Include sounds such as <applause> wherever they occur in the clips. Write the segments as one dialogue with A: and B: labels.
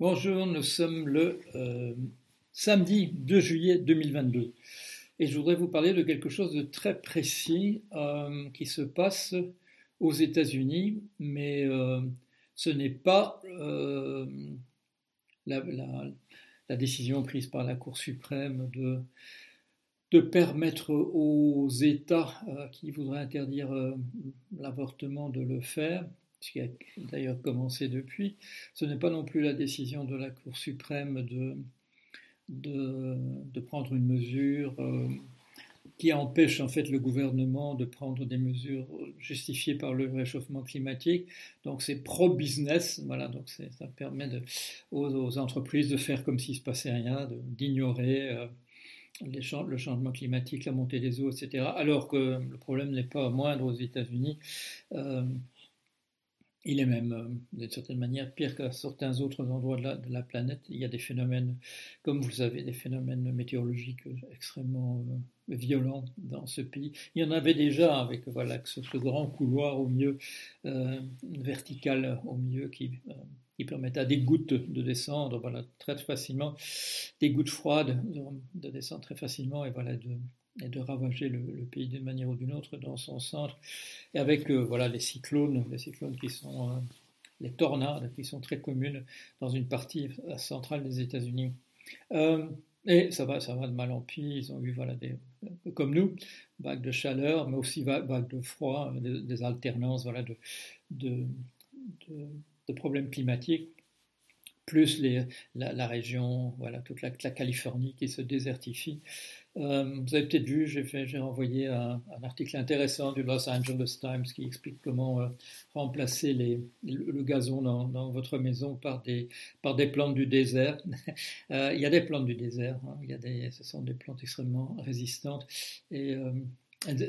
A: Bonjour, nous sommes le euh, samedi 2 juillet 2022 et je voudrais vous parler de quelque chose de très précis euh, qui se passe aux États-Unis, mais euh, ce n'est pas la, décision prise par la Cour suprême de, permettre aux États qui voudraient interdire l'avortement de le faire qui a d'ailleurs commencé depuis, ce n'est pas non plus la décision de la Cour suprême de, de, prendre une mesure euh, qui empêche en fait le gouvernement de prendre des mesures justifiées par le réchauffement climatique. Donc c'est pro-business, voilà, donc ça permet aux, entreprises de faire comme s'il ne se passait rien, d'ignorer. Euh, le changement climatique, la montée des eaux, etc. Alors que le problème n'est pas moindre aux États-Unis. Euh, il est même, euh, d'une certaine manière, pire qu'à certains autres endroits de la, planète. Il y a des phénomènes, comme vous le savez, des phénomènes météorologiques extrêmement euh, violents dans ce pays. Il y en avait déjà avec voilà, ce, grand couloir au milieu, euh, vertical au milieu, qui, qui permettait à des gouttes de descendre voilà, très facilement, des gouttes froides de, descendre très facilement et voilà, de, et de ravager le, pays d'une manière ou d'une autre dans son centre, et avec euh, voilà les cyclones, les cyclones qui sont euh, les tornades qui sont très communes dans une partie centrale des États-Unis. Euh, et ça va, ça va de mal en pis. Ils ont eu voilà des, comme nous, vagues de chaleur, mais aussi vagues de froid, des, alternances voilà de, de, problèmes climatiques plus la, région, voilà, toute la, Californie qui se désertifie. Euh, vous avez peut-être vu, j'ai envoyé un, article intéressant du Los Angeles Times qui explique comment euh, remplacer le, gazon dans, votre maison par des, plantes du désert. <laughs> Euh, il y a des plantes du désert, hein. ce sont des plantes extrêmement résistantes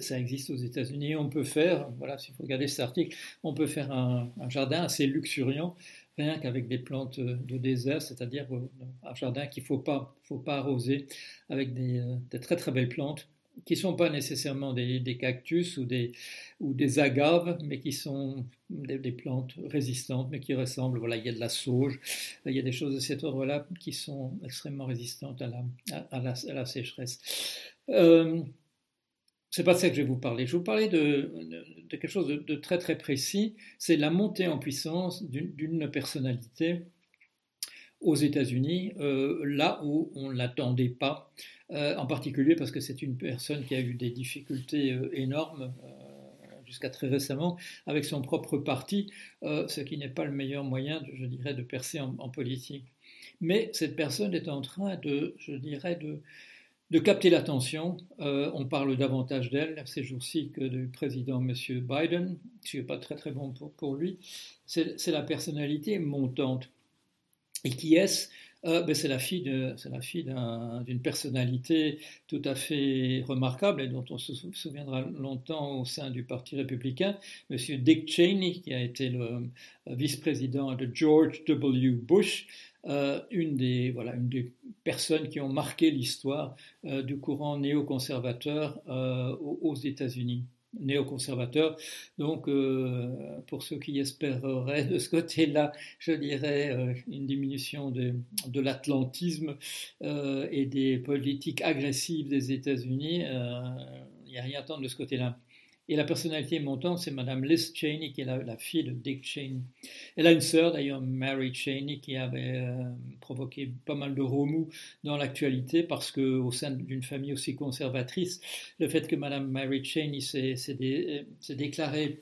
A: ça existe aux États-Unis. On peut faire, voilà, si vous regardez cet article, on peut faire un, jardin assez luxuriant rien qu'avec des plantes de désert, c'est-à-dire un jardin qu'il ne faut pas, faut pas arroser avec des, euh, très très belles plantes qui ne sont pas nécessairement des, cactus ou des, ou des agaves, mais qui sont des, plantes résistantes, mais qui ressemblent, voilà, il y a de la sauge, il y a des choses de cet ordre-là qui sont extrêmement résistantes à la, à, la, sécheresse. Euh, c'est pas ça que je vais vous parler. Je vais vous parler de, quelque chose de, très très précis. C'est la montée en puissance d'une personnalité aux États-Unis, euh, là où on ne l'attendait pas, euh, en particulier parce que c'est une personne qui a eu des difficultés euh, énormes jusqu'à très récemment avec son propre parti, ce qui n'est pas le meilleur moyen, je dirais, de percer en, en, politique. Mais cette personne est en train de, je dirais, de, de capter l'attention. Euh, on parle davantage d'elle ces jours-ci que du président M. Biden, ce qui n'est pas très très bon pour, pour lui. C'est la personnalité montante. Et qui est-ce? Euh, ben, C'est la fille d'une personnalité tout à fait remarquable et dont on se souviendra longtemps au sein du Parti républicain, M. Dick Cheney, qui a été le vice-président de George W. Bush, euh, une, des, personnes qui ont marqué l'histoire euh, du courant néoconservateur euh, aux, États-Unis. Néoconservateur, donc pour ceux qui espéreraient de ce côté-là, je dirais une diminution de, de l'atlantisme et des politiques agressives des États-Unis, il n'y a rien à attendre de ce côté-là. Et la personnalité montante, c'est Madame Liz Cheney, qui est la, fille de Dick Cheney. Elle a une sœur, d'ailleurs, Mary Cheney, qui avait euh, provoqué pas mal de remous dans l'actualité, parce qu'au sein d'une famille aussi conservatrice, le fait que Madame Mary Cheney s'est déclarée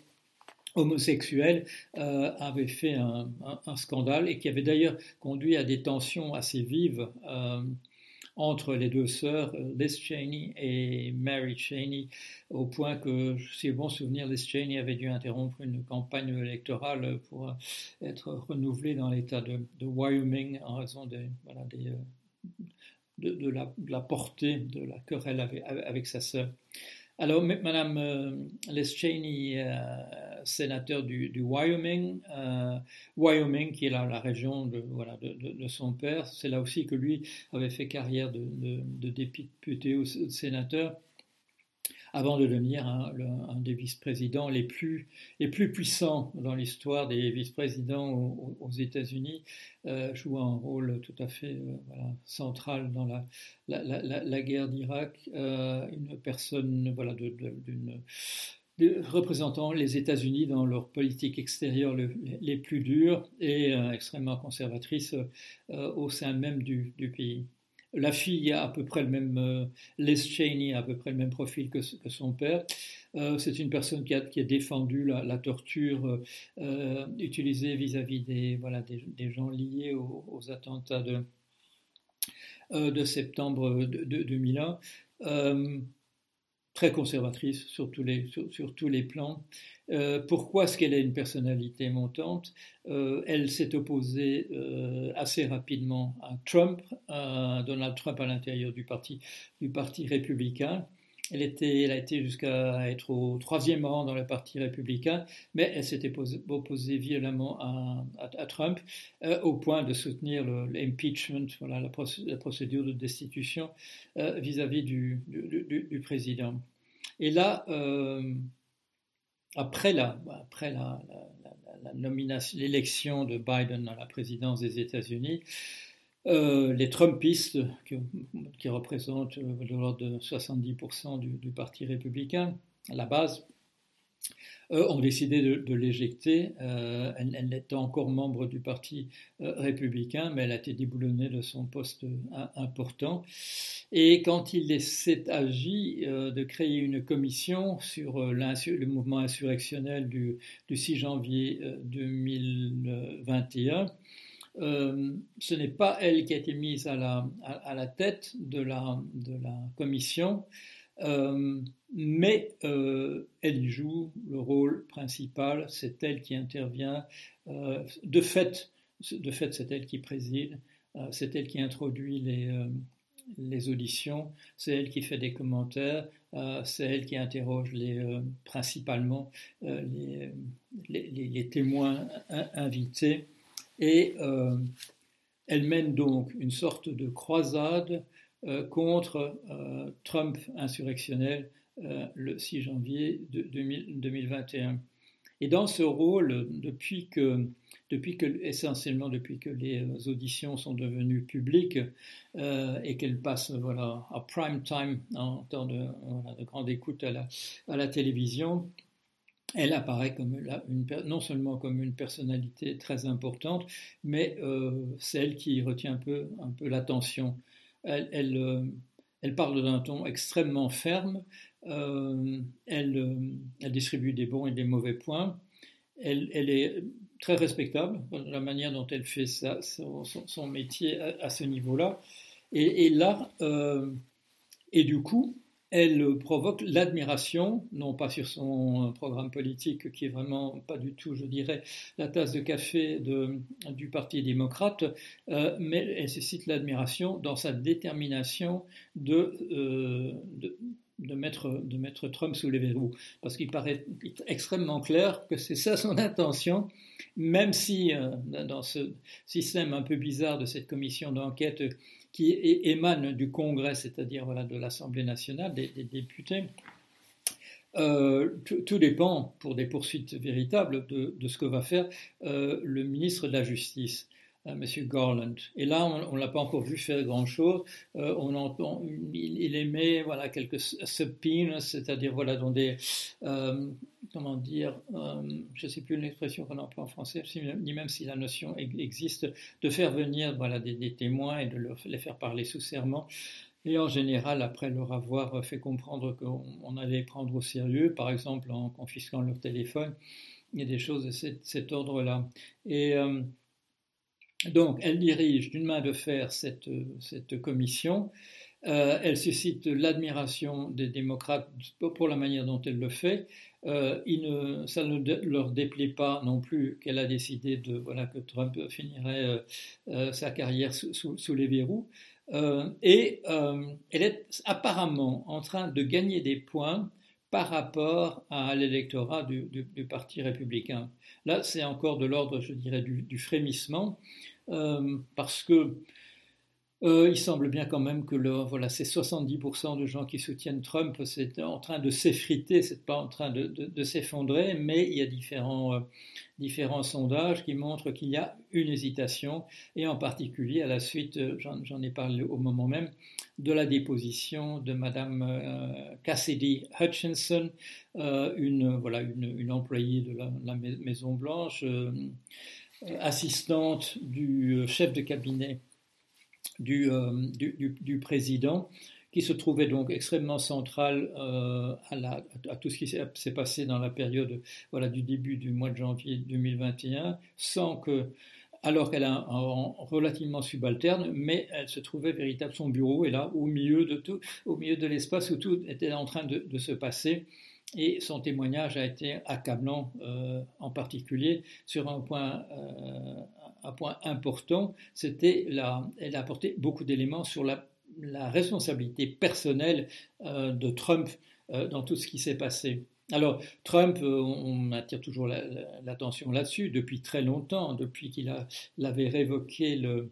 A: homosexuelle euh, avait fait un, scandale et qui avait d'ailleurs conduit à des tensions assez vives euh, entre les deux sœurs, euh, Liz Cheney et Mary Cheney, au point que, si bon souvenir, Liz Cheney avait dû interrompre une campagne électorale pour être renouvelée dans l'État de, Wyoming en raison euh, de, la, portée de la querelle avec sa sœur. Alors, Madame euh, Les Cheney, euh, sénateur du, Wyoming, euh, Wyoming qui est la, région de, de, son père, c'est là aussi que lui avait fait carrière de, député ou sénateur avant de devenir un, des vice-présidents les plus, les plus puissants dans l'histoire des vice-présidents aux, États-Unis, euh, jouant un rôle tout à fait voilà, central dans la, guerre d'Irak, une personne voilà, d'une représentant les États-Unis dans leur politique extérieure les plus dures et euh, extrêmement conservatrices euh, au sein même du, pays. La fille a à peu près le même, euh, a à peu près le même profil que, son père. c'est une personne qui a, qui a défendu la, torture utilisée vis-à-vis des, voilà, des, gens liés aux, attentats de, de septembre de 2001 très conservatrice sur tous les, sur, tous les plans. Euh, pourquoi est-ce qu'elle a une personnalité montante? Euh, Elle s'est opposée euh, assez rapidement à Trump, à Donald Trump à l'intérieur du parti, du parti républicain. Elle, a été jusqu'à être au troisième rang dans le Parti républicain, mais elle s'était opposée violemment à, Trump au point de soutenir l'impeachment, voilà, la, procédure de destitution vis-à-vis du, président. Et là, après la, nomination, l'élection de Biden à la présidence des États-Unis, euh, les Trumpistes, qui, représentent euh, de l'ordre de 70% du, du, Parti républicain, à la base, ont décidé de, l'éjecter. Euh, elle, était encore membre du Parti euh, républicain, mais elle a été déboulonnée de son poste important. Et quand il s'est agi de créer une commission sur le mouvement insurrectionnel du, 6 janvier 2021, ce n'est pas elle qui a été mise à la, tête de la commission, euh, mais euh, elle y joue le rôle principal, c'est elle qui intervient. Euh, de fait, de fait c'est elle qui préside, c'est elle qui introduit les, auditions, c'est elle qui fait des commentaires, c'est elle qui interroge principalement les, témoins invités. Et elle mène donc une sorte de croisade contre euh, Trump insurrectionnel euh, le 6 janvier 2021. Et dans ce rôle, depuis que, depuis que, essentiellement depuis que les auditions sont devenues publiques et qu'elles passent voilà, à prime time en temps de, de grande écoute à la, à la télévision, elle apparaît comme une, non seulement comme une personnalité très importante, mais celle qui retient un peu, un peu l'attention elle, euh, elle, parle d'un ton extrêmement ferme, euh, elle, euh, elle, distribue des bons et des mauvais points, elle, est très respectable dans la manière dont elle fait son, métier à, ce niveau-là. Et, là, et du coup, elle provoque l'admiration, non pas sur son programme politique qui est vraiment pas du tout, je dirais, la tasse de café du Parti démocrate, euh, mais elle suscite l'admiration dans sa détermination de, euh, de mettre Trump sous les verrous. Parce qu'il paraît extrêmement clair que c'est ça son intention, même si euh, dans ce système un peu bizarre de cette commission d'enquête, qui émane du Congrès, c'est-à-dire voilà, de l'Assemblée nationale, des, députés. Euh, tout, dépend, pour des poursuites véritables, de, ce que va faire euh, le ministre de la Justice. Monsieur Garland. Et là, on ne l'a pas encore vu faire grand-chose. Euh, on entend, il, émet voilà, quelques subpoenas, c'est-à-dire voilà, dans des, euh, comment dire, euh, je ne sais plus l'expression qu'on emploie en français, ni même si la notion existe, de faire venir voilà, des, témoins et de les faire parler sous serment. Et en général, après leur avoir fait comprendre qu'on allait prendre au sérieux, par exemple en confisquant leur téléphone, il y a des choses de cet, ordre-là. Et donc, elle dirige d'une main de fer cette, cette commission. Euh, elle suscite l'admiration des démocrates pour la manière dont elle le fait. Euh, ça ne leur déplaît pas non plus qu'elle a décidé que Trump finirait euh, sa carrière sous, les verrous. et elle est apparemment en train de gagner des points par rapport à l'électorat du, Parti républicain. Là, c'est encore de l'ordre, je dirais, du, du frémissement, euh, parce que euh, il semble bien quand même que voilà, ces 70% de gens qui soutiennent Trump, c'est en train de s'effriter, c'est pas en train de, s'effondrer, mais il y a différents, euh, différents sondages qui montrent qu'il y a une hésitation, et en particulier à la suite, euh, j'en ai parlé au moment même, de la déposition de Madame Cassidy Hutchinson, une, voilà, une, employée de la Maison Blanche, assistante du chef de cabinet euh, du, président, qui se trouvait donc extrêmement central euh, à, tout ce qui s'est passé dans la période voilà, du début du mois de janvier 2021, sans que, alors qu'elle est relativement subalterne, mais elle se trouvait véritablement, son bureau est là, au milieu de tout, au milieu de l'espace où tout était en train de, se passer. Et son témoignage a été accablant, euh, en particulier sur un point un point important, c'était la, elle a apporté beaucoup d'éléments sur la, responsabilité personnelle euh, de Trump euh, dans tout ce qui s'est passé. Alors, Trump, euh, on attire toujours l'attention là-dessus depuis très longtemps, depuis qu'il avait révoqué le,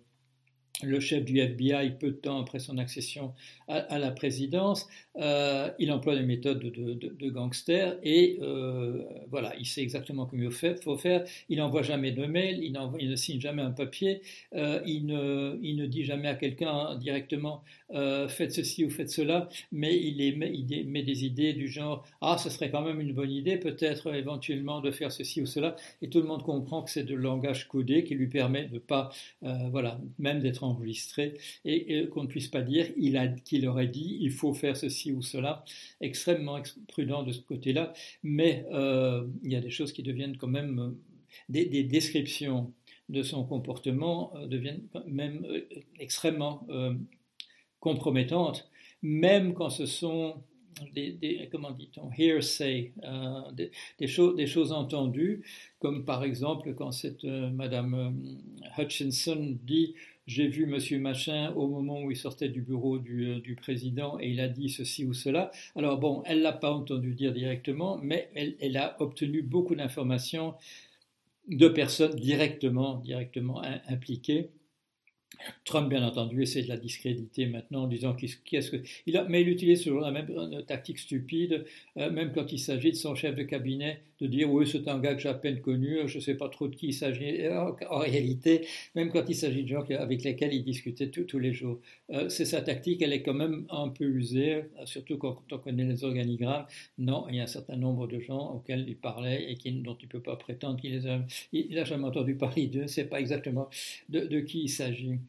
A: le chef du FBI peu de temps après son accession à, la présidence, euh, il emploie des méthodes de, gangster et euh, voilà, il sait exactement comment il faut faire. Il n'envoie jamais de mail, il, ne signe jamais un papier, euh, il, ne, dit jamais à quelqu'un directement faites ceci ou faites cela, mais il, il met des idées du genre ah, ce serait quand même une bonne idée peut-être éventuellement de faire ceci ou cela, et tout le monde comprend que c'est de langage codé qui lui permet de pas, voilà, même d'être enregistré et, qu'on ne puisse pas dire qu'il aurait dit il faut faire ceci ou cela, extrêmement prudent de ce côté-là, mais euh, il y a des choses qui deviennent quand même euh, des, descriptions de son comportement euh, deviennent même extrêmement compromettantes, même quand ce sont des, comment dit-on, hearsay, des, des, des choses entendues, comme par exemple quand cette Madame Hutchinson dit j'ai vu monsieur machin au moment où il sortait du bureau du, euh, président et il a dit ceci ou cela. Alors bon, elle l'a pas entendu dire directement, mais elle, a obtenu beaucoup d'informations de personnes directement, directement impliquées. Trump, bien entendu, essaie de la discréditer maintenant en disant qu'est-ce que. Mais il utilise toujours la même euh, tactique stupide, euh, même quand il s'agit de son chef de cabinet, de dire oui, c'est un gars que j'ai à peine connu, je ne sais pas trop de qui il s'agit. En, réalité, même quand il s'agit de gens avec lesquels il discutait tous les jours, euh, c'est sa tactique, elle est quand même un peu usée, surtout quand, on connaît les organigrammes. Non, il y a un certain nombre de gens auxquels il parlait et dont il ne peut pas prétendre qu'il les a. Il n'a jamais entendu <laughs> parler d'eux, c'est pas exactement de qui il s'agit.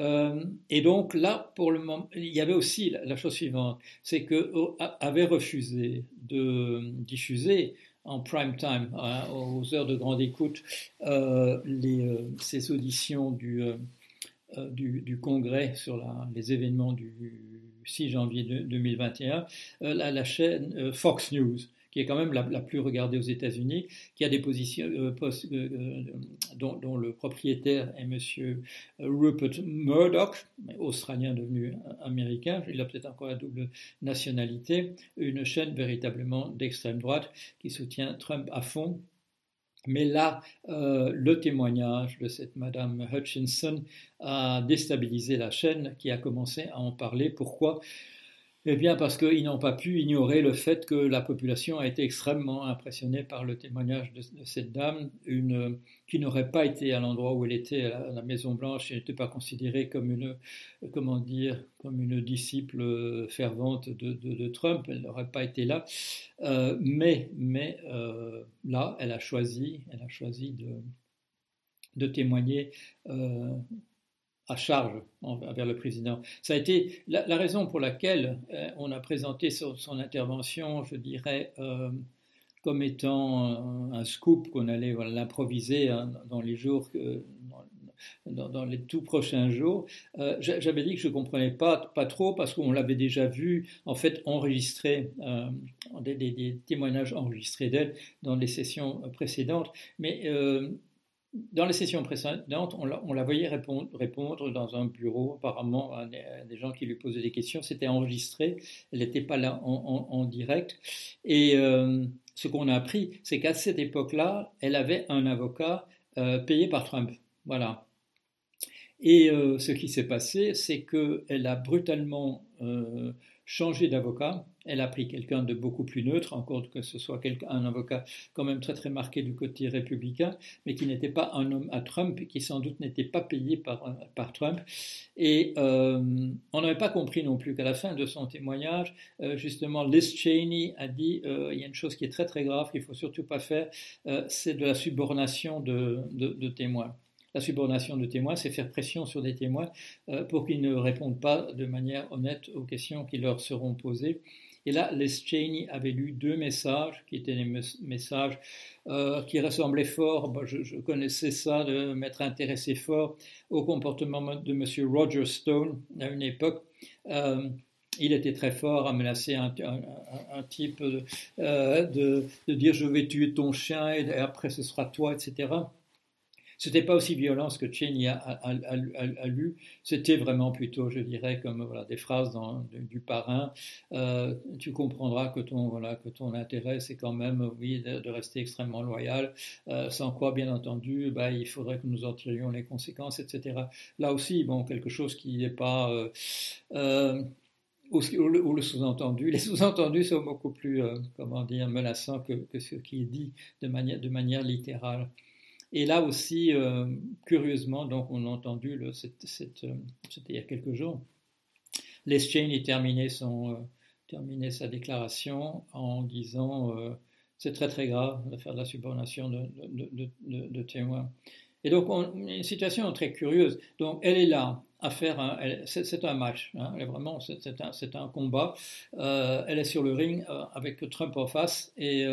A: Euh, et donc là, pour le moment, il y avait aussi la, chose suivante, c'est que avait refusé de diffuser en prime time, hein, aux heures de grande écoute, euh, les, euh, ces auditions du, du, du, Congrès sur la, les événements du 6 janvier 2021, la, la, chaîne Fox News qui est quand même la, plus regardée aux États-Unis, qui a des positions euh, euh, euh, dont, le propriétaire est Monsieur Rupert Murdoch, australien devenu américain. Il a peut-être encore la double nationalité. Une chaîne véritablement d'extrême droite qui soutient Trump à fond. Mais là, le témoignage de cette Madame Hutchinson a déstabilisé la chaîne qui a commencé à en parler. Pourquoi? Eh bien, parce qu'ils n'ont pas pu ignorer le fait que la population a été extrêmement impressionnée par le témoignage de, cette dame, qui n'aurait pas été à l'endroit où elle était, à la, Maison Blanche, et n'était pas considérée comme une, comment dire, comme une disciple fervente de, Trump. Elle n'aurait pas été là, euh, mais, mais euh, là, elle a choisi, elle a choisi de, de témoigner. Euh, à charge envers le président. Ça a été la, raison pour laquelle euh, on a présenté son, intervention, je dirais, euh, comme étant un, scoop qu'on allait l'improviser hein, dans les jours, dans, les tout prochains jours. Euh, j'avais dit que je ne comprenais pas, pas trop parce qu'on l'avait déjà vu, en fait, enregistrer, des, des, témoignages enregistrés d'elle dans les sessions précédentes, mais dans les sessions précédentes, on la, voyait répondre, dans un bureau, apparemment, à des, gens qui lui posaient des questions. C'était enregistré, elle n'était pas là en, direct. Et euh, ce qu'on a appris, c'est qu'à cette époque-là, elle avait un avocat euh, payé par Trump. Voilà. Et ce qui s'est passé, c'est qu'elle a brutalement changé d'avocat. Elle a pris quelqu'un de beaucoup plus neutre, encore que ce soit un avocat quand même très très marqué du côté républicain, mais qui n'était pas un homme à Trump et qui sans doute n'était pas payé par, par Trump. Et euh, on n'avait pas compris non plus qu'à la fin de son témoignage, euh, justement, Liz Cheney a dit euh, il y a une chose qui est très très grave qu'il faut surtout pas faire, c'est de la subornation de, de témoins. La subordination de témoins, c'est faire pression sur des témoins euh, pour qu'ils ne répondent pas de manière honnête aux questions qui leur seront posées. Et là, Les Cheney avait lu deux messages qui étaient des messages euh, qui ressemblaient fort, je, connaissais ça, de m'être intéressé fort au comportement de M. Roger Stone à une époque. Euh, il était très fort à menacer un, type de, dire je vais tuer ton chien et après ce sera toi, etc. C'était pas aussi violent ce que Cheney a, lu. C'était vraiment plutôt, je dirais, comme voilà, des phrases du parrain. Euh, tu comprendras que ton, voilà, que ton intérêt, c'est quand même, oui, de, rester extrêmement loyal, euh, sans quoi, bien entendu, bah, il faudrait que nous en tirions les conséquences, etc. Là aussi, bon, quelque chose qui n'est pas... Euh, ou, le, sous-entendu. Les sous-entendus sont beaucoup plus, comment dire, menaçants que, que, ce qui est dit de manière, de manière littérale. Et là aussi, euh, curieusement, donc on a entendu, le, euh, c'était il y a quelques jours, Les Cheney terminait, son, euh, sa déclaration en disant c'est très très grave de faire de la subordination de, de, de, témoins. Et donc, on, une situation très curieuse. Donc, elle est là à. C'est un match, hein, vraiment, c'est un, un, combat. elle est sur le ring avec Trump en face et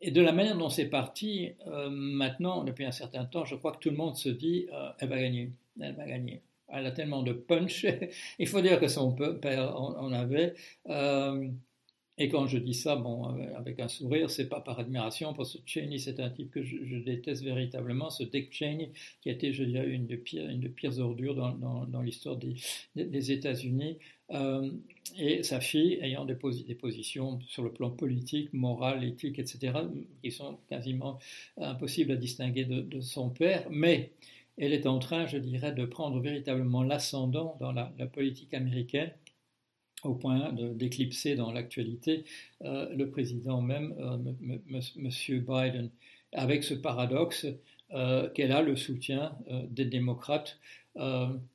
A: et de la manière dont c'est parti, euh, maintenant, depuis un certain temps, je crois que tout le monde se dit euh, elle va gagner, elle va gagner. Elle a tellement de punch. <laughs> Il faut dire que son père en, avait. Euh, et quand je dis ça, bon, avec un sourire, c'est pas par admiration, parce que Cheney, c'est un type que je, déteste véritablement, ce Dick Cheney, qui a été, je dirais, une des pires, une des pires ordures dans, l'histoire des États-Unis. Euh, et sa fille ayant des, positions sur le plan politique, moral, éthique, etc., qui sont quasiment impossibles à distinguer de, son père, mais elle est en train, je dirais, de prendre véritablement l'ascendant dans la, politique américaine au point d'éclipser dans l'actualité euh, le président même, euh, M. Biden, avec ce paradoxe qu'elle a le soutien des démocrates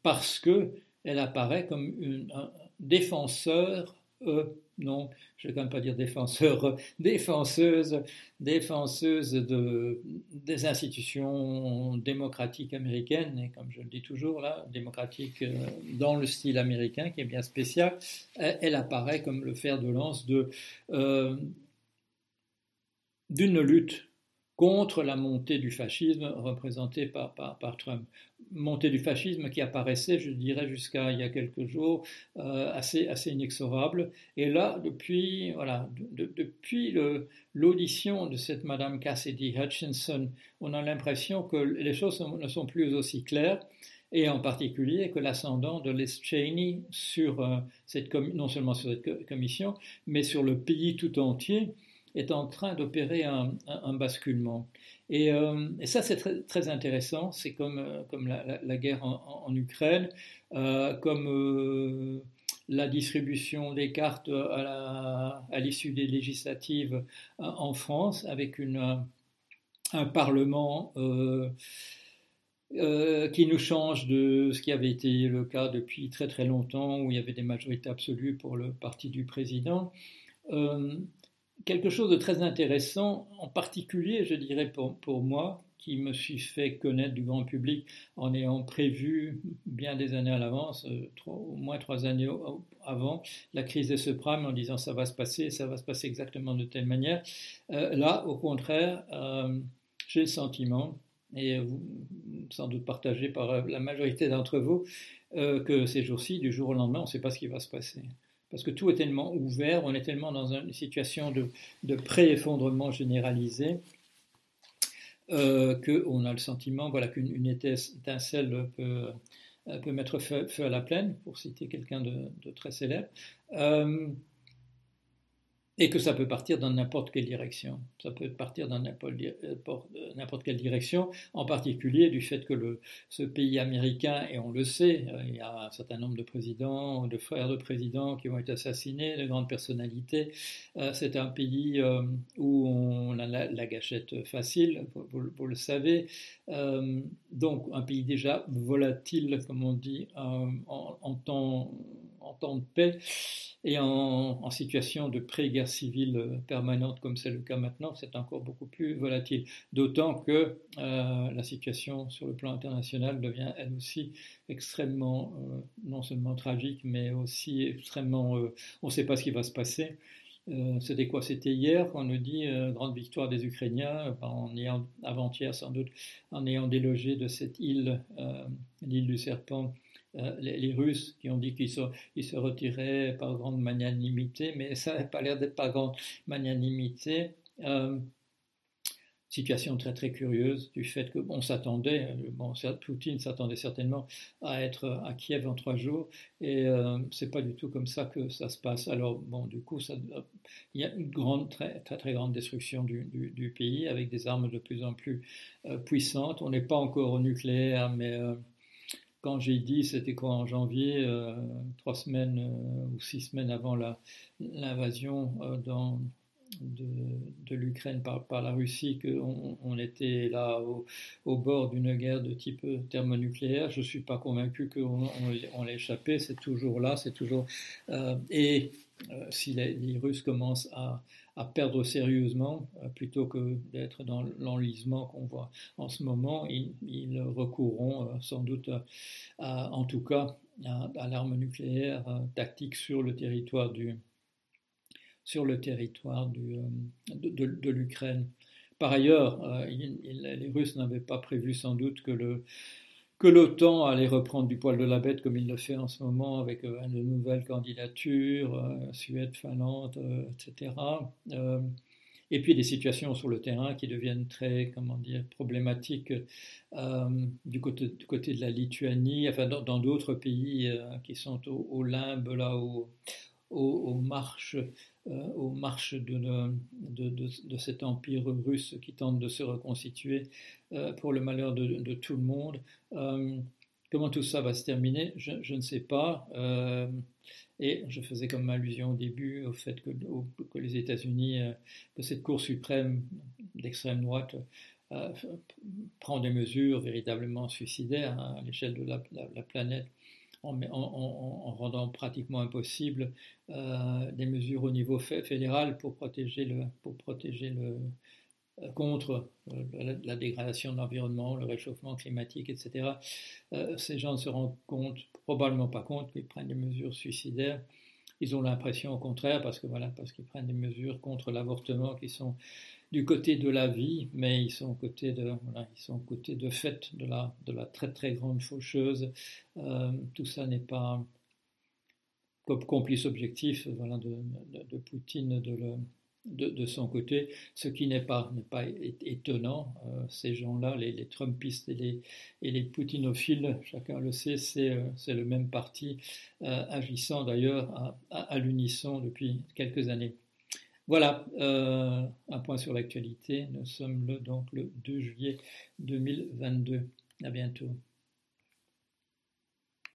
A: parce que elle apparaît comme une, un défenseur, euh, non, je ne vais quand même pas dire défenseur, défenseuse, défenseuse de, des institutions démocratiques américaines, et comme je le dis toujours là, démocratique euh, dans le style américain, qui est bien spécial, elle, apparaît comme le fer de lance de, euh, d'une lutte contre la montée du fascisme représentée par, Trump. Montée du fascisme qui apparaissait, je dirais, jusqu'à il y a quelques jours, euh, assez, assez inexorable. Et là, depuis, voilà, depuis l'audition de cette Madame Cassidy Hutchinson, on a l'impression que les choses ne sont plus aussi claires et en particulier que l'ascendant de Les Cheney sur euh, cette non seulement sur cette commission, mais sur le pays tout entier, est en train d'opérer un, basculement. Euh, et, ça, c'est très, intéressant. C'est comme, euh, comme la, guerre en, Ukraine, euh, comme la distribution des cartes à l'issue des législatives en France, avec une, un Parlement. qui nous change de ce qui avait été le cas depuis très très longtemps, où il y avait des majorités absolues pour le parti du président quelque chose de très intéressant, en particulier, je dirais pour, moi, qui me suis fait connaître du grand public en ayant prévu bien des années à l'avance, euh, au moins trois années avant, la crise des subprimes en disant ça va se passer, ça va se passer exactement de telle manière. Euh, là, au contraire, euh, j'ai le sentiment, et sans doute partagé par la majorité d'entre vous, que ces jours-ci, du jour au lendemain, on ne sait pas ce qui va se passer parce que tout est tellement ouvert, on est tellement dans une situation de, pré-effondrement généralisé euh, qu'on a le sentiment voilà, qu'une étincelle peut, euh, mettre feu, à la plaine, pour citer quelqu'un de, très célèbre. Euh, et que ça peut partir dans n'importe quelle direction. Ça peut partir dans n'importe quelle direction, en particulier du fait que ce pays américain, et on le sait, euh, il y a un certain nombre de présidents, de frères de présidents qui ont été assassinés, de grandes personnalités. Euh, c'est un pays euh, où on a la, gâchette facile, vous, le savez. donc un pays déjà volatile, comme on dit, en, temps, en temps de paix et en, situation de pré-guerre civile euh, permanente, comme c'est le cas maintenant, c'est encore beaucoup plus volatile. D'autant que euh, la situation sur le plan international devient elle aussi extrêmement, euh, non seulement tragique, mais aussi extrêmement. on ne sait pas ce qui va se passer. C'était quoi? C'était hier qu'on nous dit grande victoire des Ukrainiens, en ayant, avant-hier sans doute, en ayant délogé de cette île, l'île du Serpent, euh, les, Russes qui ont dit qu'ils se, retiraient par grande magnanimité, mais <laughs> ça n'a pas l'air d'être par grande magnanimité. Euh, situation très très curieuse du fait que bon, on s'attendait, euh, Poutine s'attendait certainement à être à Kiev en trois jours, et euh, c'est pas du tout comme ça que ça se passe. Alors bon, du coup, il y a une grande, très très, grande destruction du, du, pays avec des armes de plus en plus puissantes. On n'est pas encore au nucléaire, mais quand j'ai dit, c'était quoi en janvier, euh, trois semaines euh, ou six semaines avant l'invasion euh, de, l'Ukraine par, la Russie, qu'on on était là au, bord d'une guerre de type thermonucléaire. Je ne suis pas convaincu qu'on on, échappé, c'est toujours là, c'est toujours. et si les, Russes commencent à, à perdre sérieusement, euh, plutôt que d'être dans l'enlisement qu'on voit en ce moment. Ils, recourront euh, sans doute, en tout cas, à, l'arme nucléaire tactique sur le territoire du, sur le territoire euh, de l'Ukraine. Par ailleurs, les Russes n'avaient pas prévu sans doute que le, que l'OTAN allait reprendre du poil de la bête comme il le fait en ce moment avec euh, de nouvelles candidatures, euh, Suède, Finlande, euh, etc. et puis des situations sur le terrain qui deviennent très, comment dire, problématiques du, côté, de la Lituanie, enfin dans d'autres pays qui sont au, limbe, là, aux, marches euh, aux marches de, de, cet empire russe qui tente de se reconstituer euh, pour le malheur de, tout le monde. Euh, comment tout ça va se terminer, je, ne sais pas. et je faisais comme allusion au début au fait que, que les États-Unis, que cette Cour suprême d'extrême droite prend des mesures véritablement suicidaires hein, à l'échelle de la planète en, rendant pratiquement impossible euh, des mesures au niveau fédéral pour protéger le, pour protéger le, euh, contre euh, la, dégradation de l'environnement, le réchauffement climatique, etc. ces gens ne se rendent compte, probablement pas compte qu'ils prennent des mesures suicidaires. Ils ont l'impression au contraire, parce que voilà, parce qu'ils prennent des mesures contre l'avortement qui sont du côté de la vie, mais ils sont côté de, ils sont de fait de la, très très grande faucheuse. Euh, tout ça n'est pas complice objectif de, Poutine de, son côté, ce qui n'est pas, étonnant. Euh, ces gens-là, les, Trumpistes et les, et les poutinophiles, chacun le sait, c'est, euh, le même parti, agissant d'ailleurs à l'unisson depuis quelques années. Voilà, euh, un point sur l'actualité. Nous sommes le, donc le 2 juillet 2022. À bientôt.